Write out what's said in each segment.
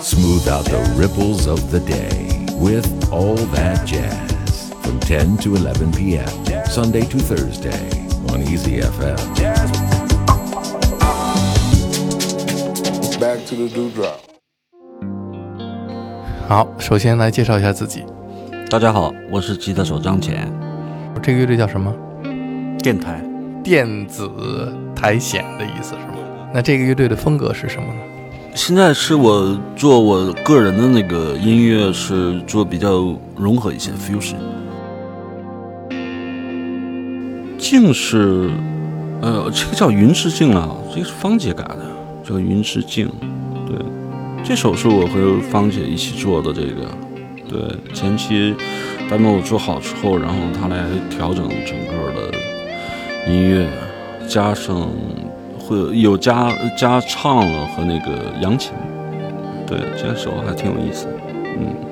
Smooth out the ripples of the day with all that jazz from 10 to 11 p.m. Sunday to Thursday on Easy FM. Back to the dewdrop. 好，首先来介绍一下自己。大家好，我是吉他手张乾。这个乐队叫什么？电台，电子苔藓的意思是吗？那这个乐队的风格是什么呢？现在是我做我个人的那个音乐，是做比较融合一些 fusion。镜是，呃，这个叫云之镜啊，这个是芳姐改的，叫云之镜。对，这首是我和芳姐一起做的。这个，对，前期 demo 做好之后，然后她来调整整个的音乐，加上会有加加唱了和那个扬琴。对，这首还挺有意思，嗯。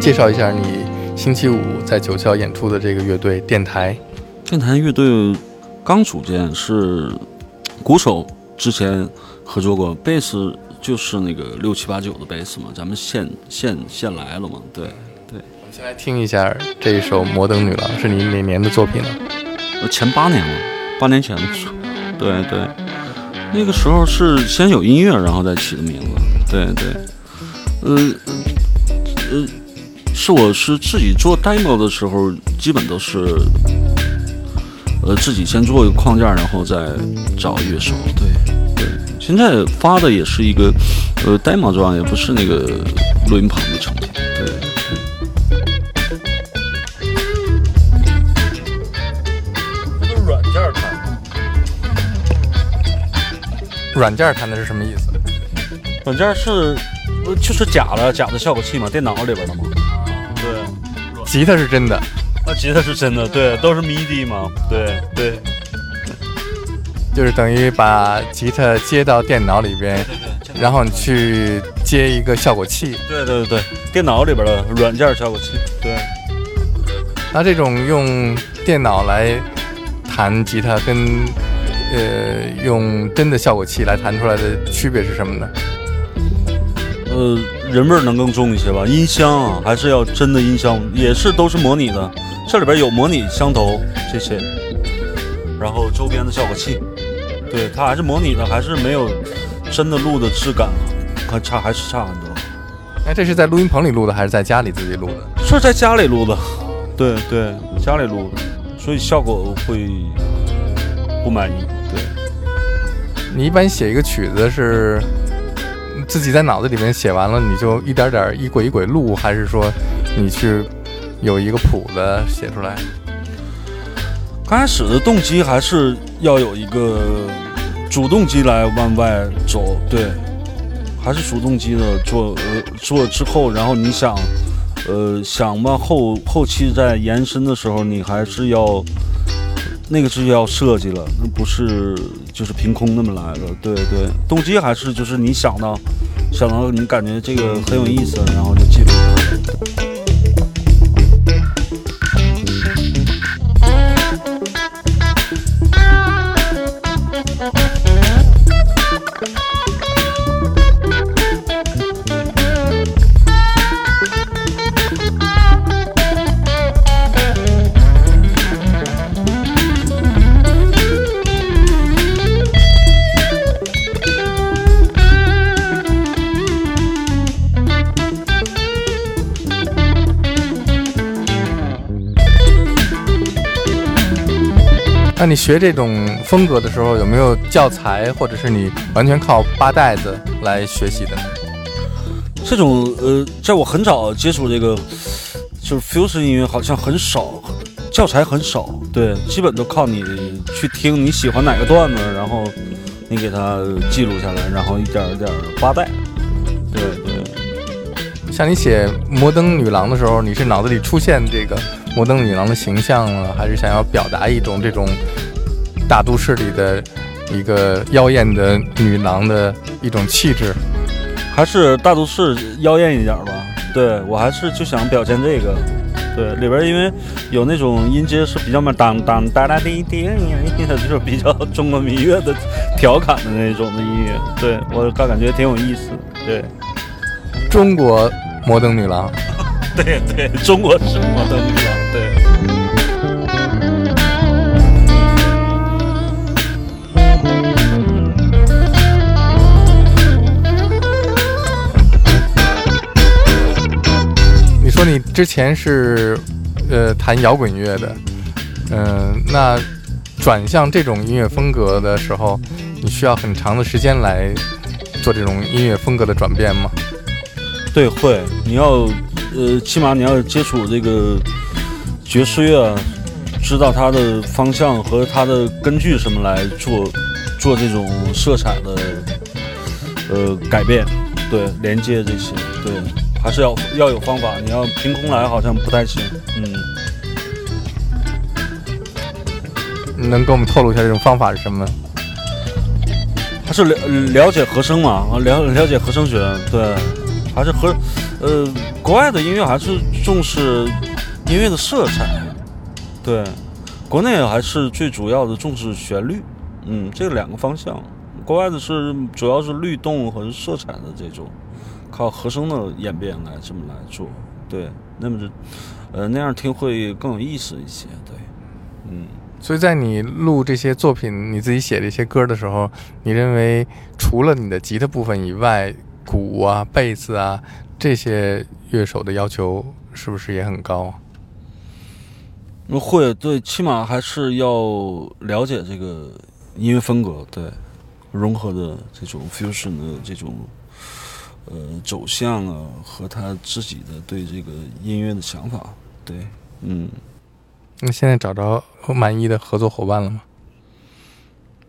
介绍一下你星期五在九霄演出的这个乐队电台。电台乐队刚组建，是鼓手之前合作过，贝斯就是那个六七八九的贝斯嘛，咱们现现现来了嘛，对对。我们先来听一下这一首《摩登女郎》，是你哪年的作品呢？前八年了，八年前的对对。那个时候是先有音乐，然后再起的名字，对对。呃呃。是我是自己做 demo 的时候，基本都是呃，自己先做一个框架，然后再找乐手。对对，现在发的也是一个呃 demo 状，也不是那个录音棚的成品。对这都是。软件弹，软件弹的是什么意思？软件是呃就是假的假的效果器嘛，电脑里边的嘛。对，吉他是真的，啊，吉他是真的，对，都是 MIDI 嘛，对对。就是等于把吉他接到电脑里边，然后你去接一个效果器。对对对，电脑里边的软件效果器。对。那这种用电脑来弹吉他，跟呃用真的效果器来弹出来的区别是什么呢？呃，人味儿能更重一些吧。音箱啊，还是要真的音箱，也是都是模拟的。这里边有模拟箱头这些，然后周边的效果器。对，它还是模拟的，还是没有真的录的质感，还差还是差很多。哎，这是在录音棚里录的，还是在家里自己录的？是在家里录的，对对，家里录的，所以效果会不满意。对，你一般写一个曲子是自己在脑子里面写完了，你就一点点一轨一轨录，还是说你去有一个谱子写出来？刚开始的动机还是要有一个主动机来往外走，对，还是主动机的做呃做之后，然后你想呃想往后后期再延伸的时候，你还是要那个是要设计了，那不是就是凭空那么来的，对对，动机还是就是你想到想到你感觉这个很有意思，然后就记录下来。那你学这种风格的时候，有没有教材，或者是你完全靠扒带子来学习的呢？这种呃，在我很早接触这个就是 fusion 音乐，好像很少教材很少，对，基本都靠你去听你喜欢哪个段子，然后你给它记录下来，然后一点一点扒带。对对。像你写《摩登女郎》的时候，你是脑子里出现这个？摩登女郎的形象啊，还是想要表达一种这种大都市里的一个妖艳的女郎的一种气质，还是大都市妖艳一点吧？对我还是就想表现这个。对，里边因为有那种音阶是比较嘛当当哒哒滴滴，就是比较中国民乐的调侃的那种的音乐。对我感觉挺有意思。对，中国摩登女郎。对对，中国是摩登女郎。之前是呃弹摇滚乐的，嗯，那转向这种音乐风格的时候，你需要很长的时间来做这种音乐风格的转变吗？对，会。你要呃，起码你要接触这个。爵士乐，知道它的方向和它的根据什么来做，做这种色彩的呃改变，对连接这些，对还是要要有方法，你要凭空来好像不太行，嗯。能给我们透露一下这种方法是什么？还是了了解和声嘛，了了解和声学，对，还是和呃国外的音乐还是重视。音乐的色彩，对，国内还是最主要的重视旋律，嗯，这两个方向，国外的是主要是律动和色彩的这种，靠和声的演变来这么来做，对，那么就，呃，那样听会更有意思一些，对，嗯，所以在你录这些作品，你自己写这些歌的时候，你认为除了你的吉他部分以外，鼓啊、贝斯啊这些乐手的要求是不是也很高？会对，起码还是要了解这个音乐风格，对，融合的这种 fusion 的这种呃走向啊，和他自己的对这个音乐的想法，对，嗯。那现在找着满意的合作伙伴了吗？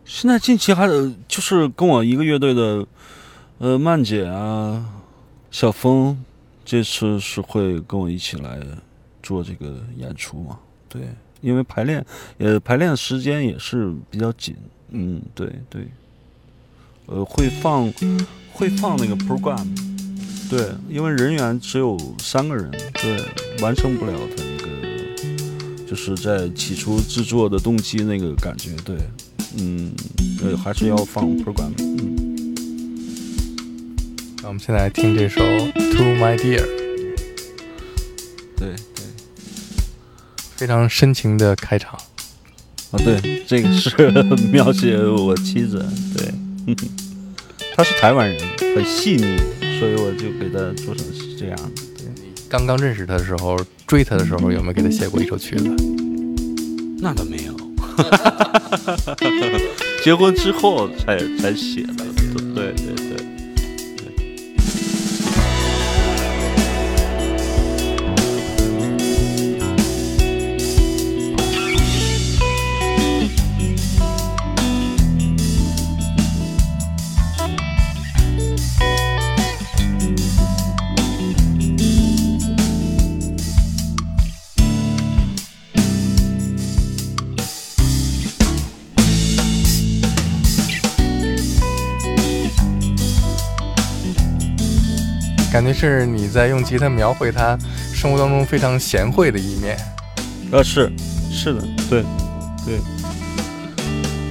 现在近期还就是跟我一个乐队的，呃，曼姐啊，小峰，这次是会跟我一起来做这个演出嘛？对，因为排练，呃，排练时间也是比较紧，嗯，对对，呃，会放会放那个 program，对，因为人员只有三个人，对，完成不了他那个，就是在起初制作的动机那个感觉，对。嗯，对，还是要放 program。嗯，那我们现在听这首《To My Dear》。对对，非常深情的开场。啊，对，这个是 描写我妻子。对，他是台湾人，很细腻，所以我就给他做成是这样。的，刚刚认识他的时候，追他的时候，有没有给他写过一首曲子？那倒没有。结婚之后才才写的，对对对。感是你在用吉他描绘他生活当中非常贤惠的一面，呃，是，是的，对，对，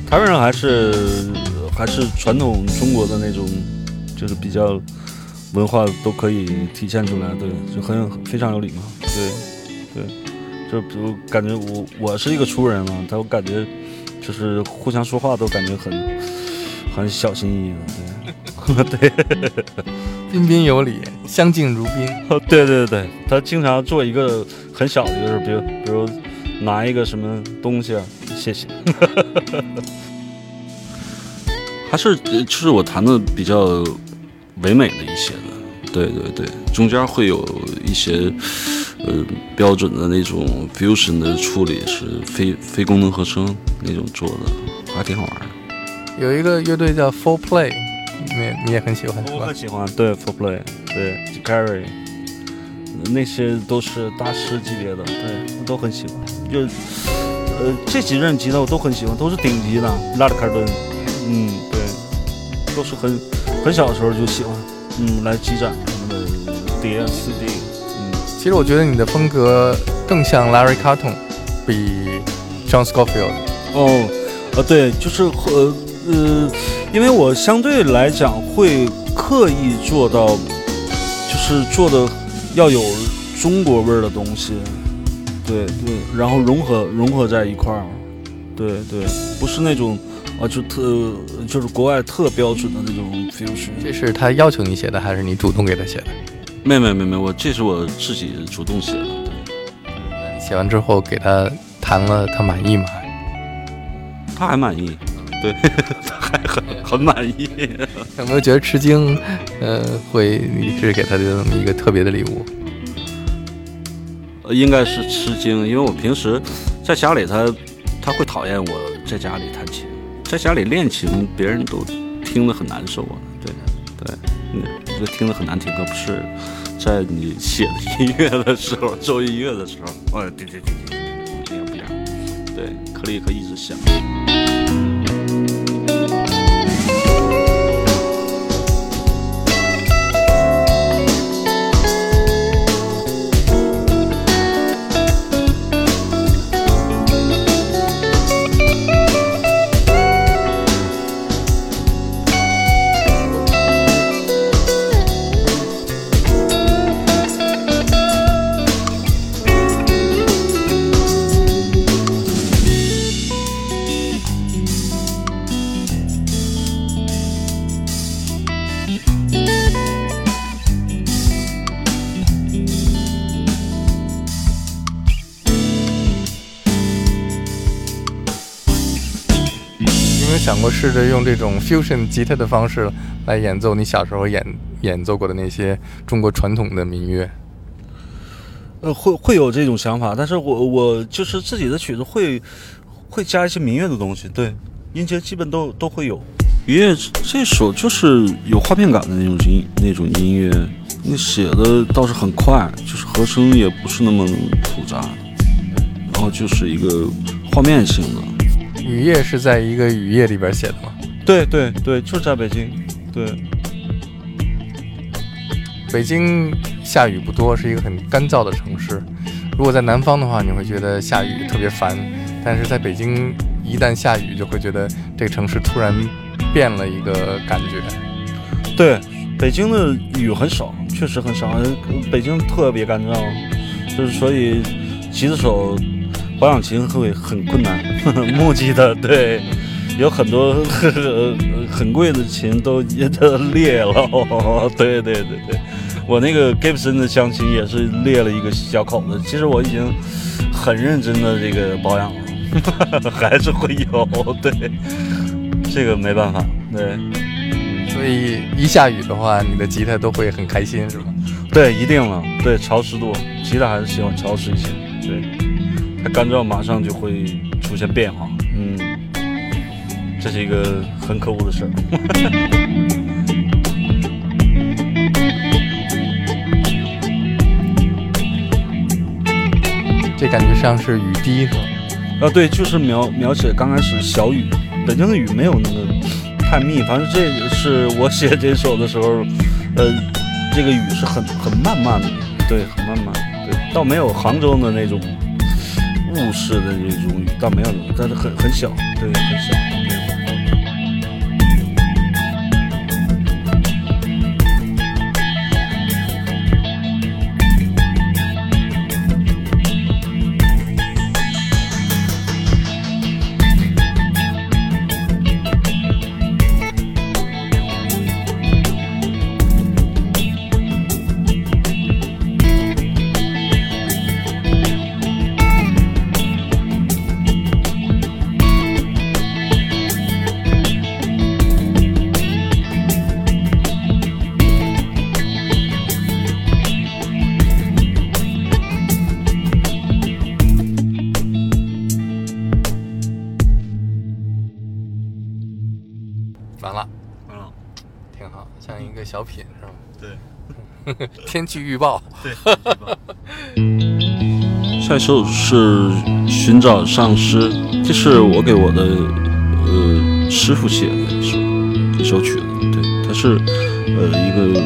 台湾人还是还是传统中国的那种，就是比较文化都可以体现出来，对，就很非常有礼貌，对，对，就比如感觉我我是一个粗人嘛，他我感觉就是互相说话都感觉很很小心翼翼的，对，对。彬彬有礼，相敬如宾。哦，对对对，他经常做一个很小的，就是比如比如拿一个什么东西啊，谢谢。还是就是我弹的比较唯美的一些的，对对对，中间会有一些呃标准的那种 fusion 的处理，是非非功能合声那种做的，还挺好玩的。有一个乐队叫 Full Play。你你也很喜欢，我很喜欢，对，For Play，对，Gary，那些都是大师级别的，对，我都很喜欢。就呃，这几任吉他我都很喜欢，都是顶级的，拉德卡顿，嗯，对，都是很很小的时候就喜欢，嗯，来积攒他们的碟 CD，嗯。其实我觉得你的风格更像 Larry Carton，比 John Scofield。哦，呃，对，就是和呃。因为我相对来讲会刻意做到，就是做的要有中国味儿的东西，对对，然后融合融合在一块儿，对对，不是那种啊就特就是国外特标准的那种 fusion。这是他要求你写的，还是你主动给他写的？没没没没，我这是我自己主动写的。对，写完之后给他弹了，他满意吗？他还满意。对，还很很满意。有没有觉得吃惊？呃，会你是给他的这么一个特别的礼物？呃，应该是吃惊，因为我平时在家里，他他会讨厌我在家里弹琴，在家里练琴，别人都听得很难受啊。对对，嗯，这听得很难听，可不是在你写的音乐的时候，做音乐的时候，哦，对对对对，不一样不一样。对，克里克一直响。想试着用这种 fusion 吉他的方式来演奏你小时候演演奏过的那些中国传统的民乐？呃，会会有这种想法，但是我我就是自己的曲子会会加一些民乐的东西，对，音阶基本都都会有。音乐这首就是有画面感的那种音那种音乐，你写的倒是很快，就是和声也不是那么复杂，然后就是一个画面性的。雨夜是在一个雨夜里边写的吗？对对对，就是在北京，对。北京下雨不多，是一个很干燥的城市。如果在南方的话，你会觉得下雨特别烦；但是在北京，一旦下雨，就会觉得这个城市突然变了一个感觉。对，北京的雨很少，确实很少。北京特别干燥，就是所以吉他手保养琴会很困难。木吉他对，有很多 很贵的琴都也都裂了。对对对对。我那个 Gibson 的香琴也是裂了一个小口子，其实我已经很认真的这个保养了，还是会有，对，这个没办法，对，所以一下雨的话，你的吉他都会很开心，是吗？对，一定了，对，潮湿度，吉他还是喜欢潮湿一些，对，它干燥马上就会出现变化，嗯，这是一个很可恶的事儿。这感觉像是雨滴，是吧？啊，对，就是描描写刚开始小雨。北京的雨没有那个太密，反正这是我写这首的时候，呃，这个雨是很很慢慢的，对，很慢慢，对，倒没有杭州的那种雾式的那种雨，倒没有，但是很很小，对，很。小天气预报。对，下一首是寻找上师，这是我给我的呃师傅写的一首一首曲子。对，他是呃一个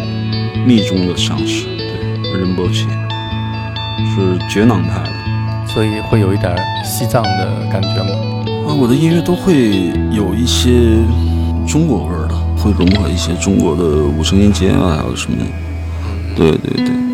密宗的上师，对，仁波切，是觉囊派的，所以会有一点西藏的感觉吗？啊，我的音乐都会有一些中国味儿的。会融合一些中国的五声音阶啊，还有什么？对对对。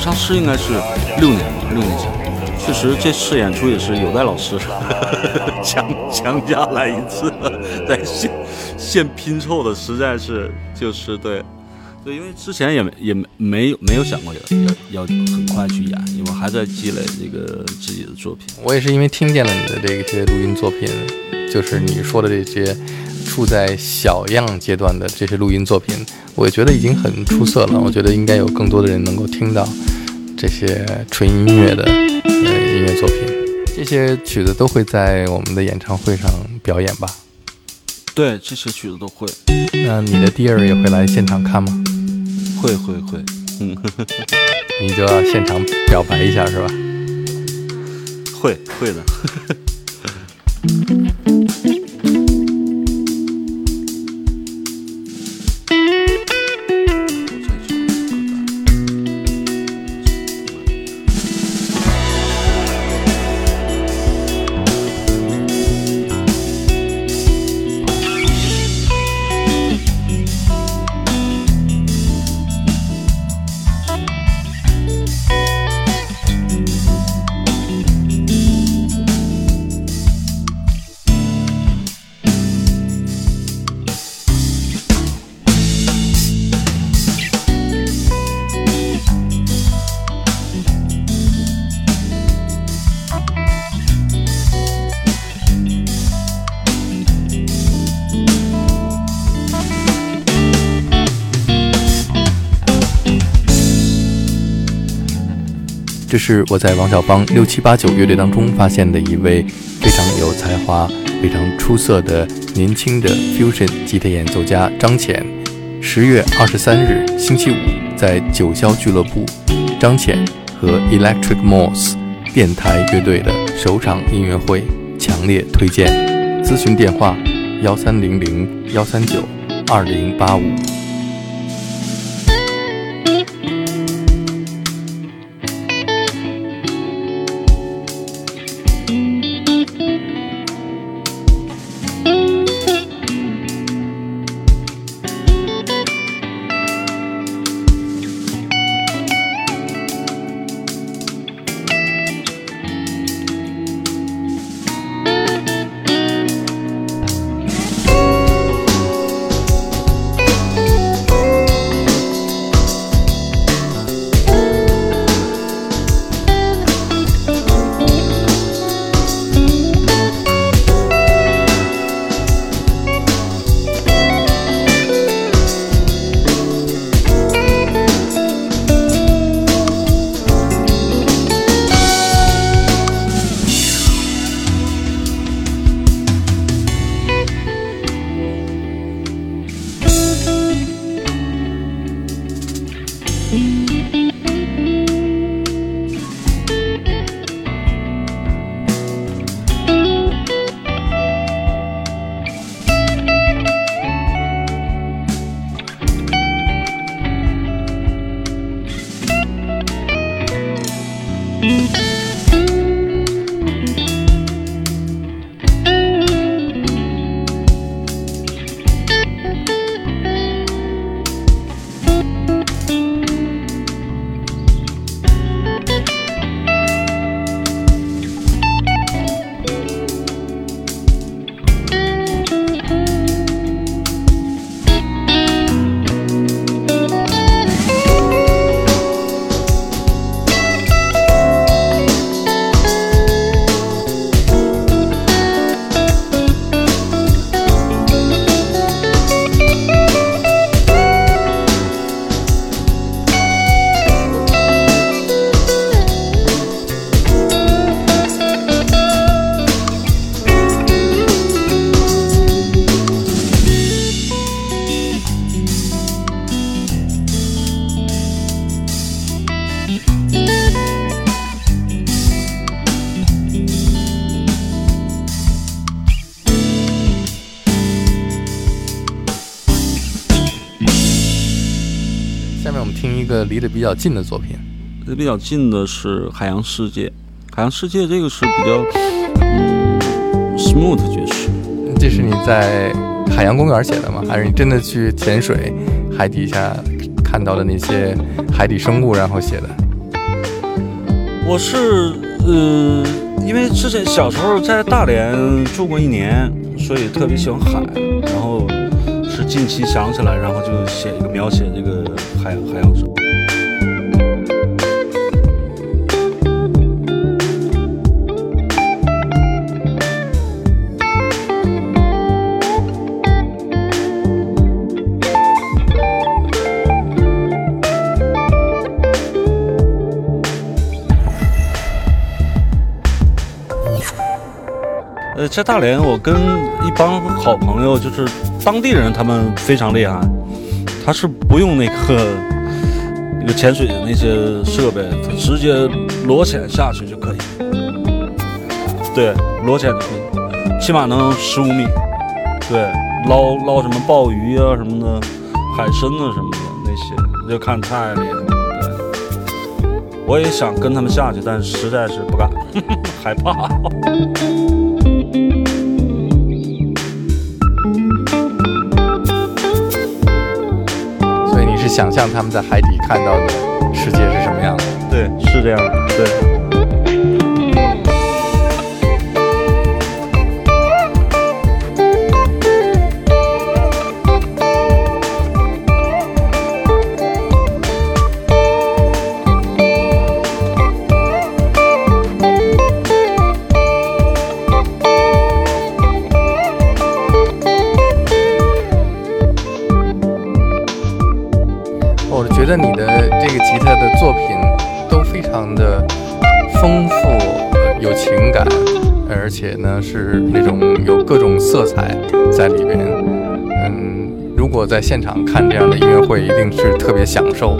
上师应该是六年吧，六年前。确实，这次演出也是有戴老师强强加来一次，在现现拼凑的，实在是就是对对，因为之前也没也没没有没有想过要要要很快去演，因为还在积累这个自己的作品。我也是因为听见了你的这些录音作品，就是你说的这些处在小样阶段的这些录音作品，我觉得已经很出色了。我觉得应该有更多的人能够听到这些纯音乐的呃音乐作品。这些曲子都会在我们的演唱会上表演吧？对，这些曲子都会。那你的第二也会来现场看吗？会会会，嗯，你就要现场表白一下是吧？会会的。这是我在王小芳六七八九乐队当中发现的一位非常有才华、非常出色的年轻的 fusion 吉他演奏家张浅。十月二十三日星期五，在九霄俱乐部，张浅和 Electric Moss 电台乐队的首场音乐会，强烈推荐。咨询电话：幺三零零幺三九二零八五。离得比较近的作品。离得比较近的是《海洋世界》，《海洋世界》这个是比较嗯 smooth 爵士。这是你在海洋公园写的吗？还是你真的去潜水，海底下看到的那些海底生物，然后写的？我是呃，因为之前小时候在大连住过一年，所以特别喜欢海，然后是近期想起来，然后就写一个描写这个海海洋生在大连，我跟一帮好朋友，就是当地人，他们非常厉害，他是不用那个那个潜水的那些设备，他直接裸潜下去就可以。对，裸潜就可以，起码能十五米。对，捞捞什么鲍鱼啊什么的，海参啊什么的那些，就看太厉害了。对，我也想跟他们下去，但是实在是不敢，害怕。想象他们在海底看到的世界是什么样的？对，是这样的，对。非常的丰富，有情感，而且呢是那种有各种色彩在里边。嗯，如果在现场看这样的音乐会，一定是特别享受。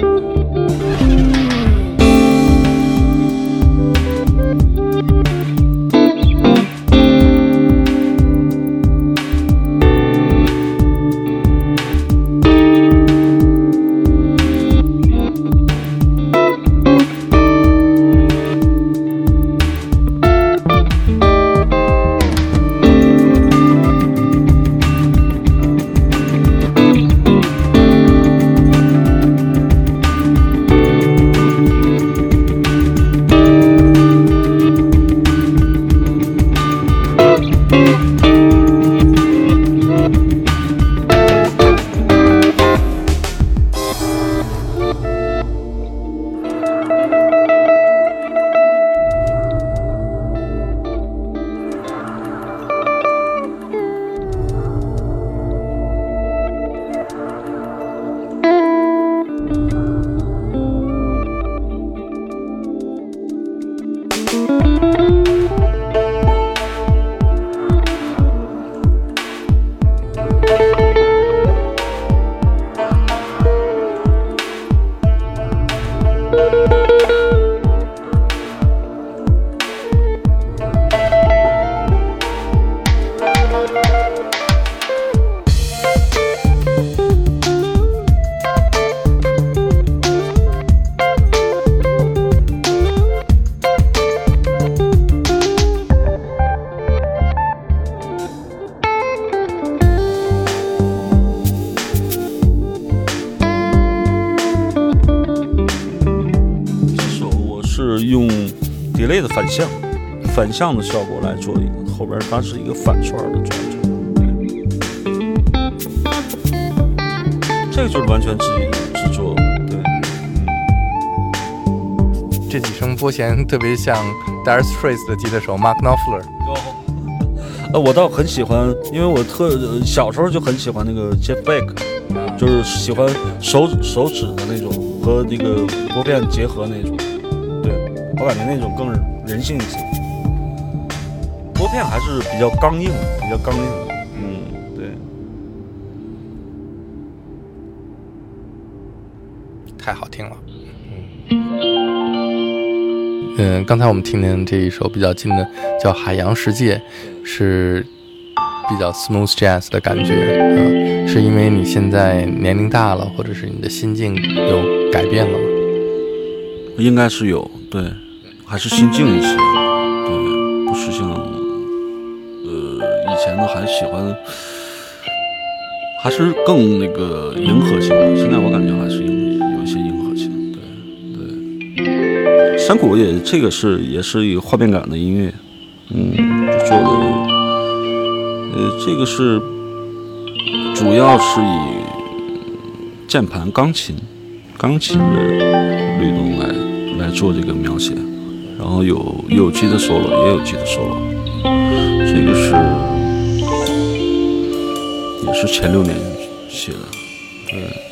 反向的效果来做一个，后边它是一个反串的转折。这个就是完全自己制作的。对，这几声拨弦特别像 Dire Straits 的吉他手 Mark Knopfler。呃，我倒很喜欢，因为我特呃小时候就很喜欢那个 Jeff Beck，就是喜欢手手指的那种和那个拨片结合那种。对我感觉那种更人性一些。拨片还是比较刚硬，比较刚硬。嗯，对。太好听了。嗯，刚才我们听见这一首比较近的，叫《海洋世界》，是比较 smooth jazz 的感觉？嗯，是因为你现在年龄大了，或者是你的心境有改变了吗？应该是有，对，还是心静一些，对，不是像前呢，还喜欢，还是更那个迎合性的。现在我感觉还是有有一些迎合性，对对。山谷也这个是也是一个画面感的音乐，嗯，做的呃这个是主要是以键盘、钢琴、钢琴的律动来。来做这个描写，然后有有机的 solo，也有机的 solo，这个是是前六年写的，对。《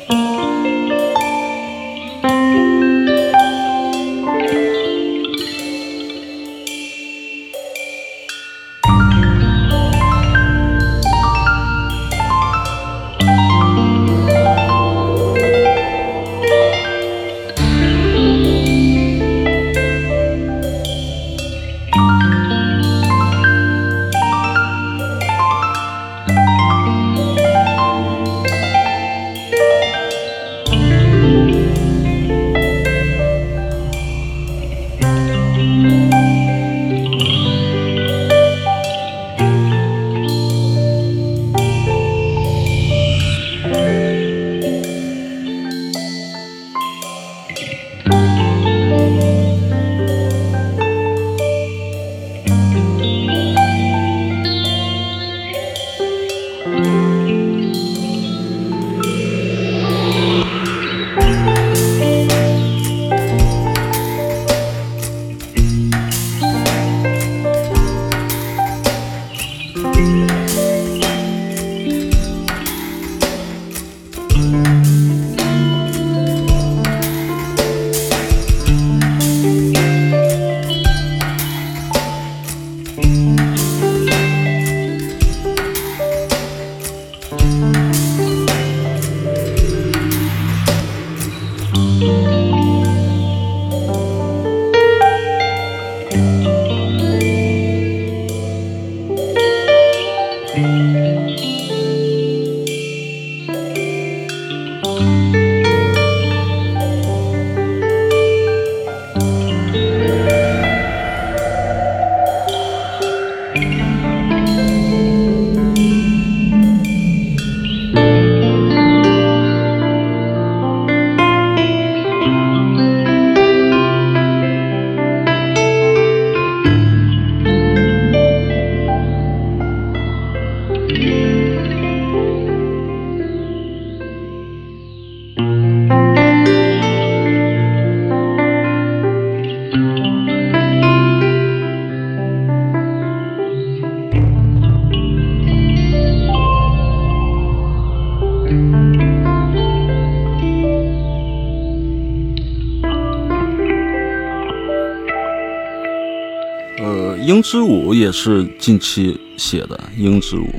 鹰之舞》也是近期写的，《鹰之舞》。《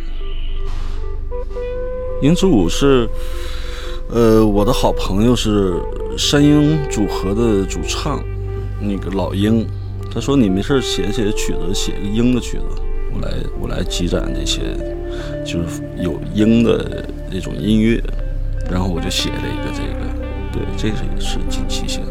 鹰之舞》是，呃，我的好朋友是山鹰组合的主唱，那个老鹰，他说你没事写写曲子，写个鹰的曲子，我来我来积攒这些，就是有鹰的那种音乐，然后我就写了一个这个，对，这个也是近期写的，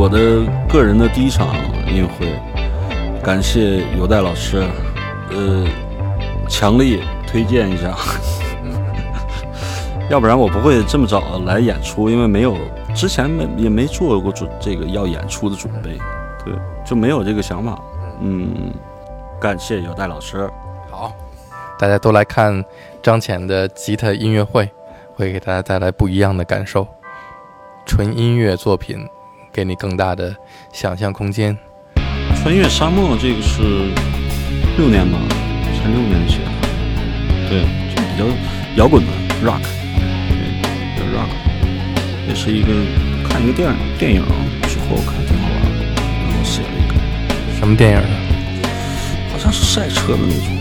我的个人的第一场音乐会，感谢有代老师，呃，强力推荐一下，要不然我不会这么早来演出，因为没有之前没也没做过准这个要演出的准备，对，就没有这个想法。嗯，感谢有代老师。好，大家都来看张浅的吉他音乐会，会给大家带来不一样的感受。纯音乐作品，给你更大的想象空间。穿越沙漠这个是六年吧，前六年写的，对，就比较摇滚的 rock，对，比较 rock，也是一个看一个电影电影之后看挺好玩的，然后写了一个什么电影呢？好像是赛车的那种。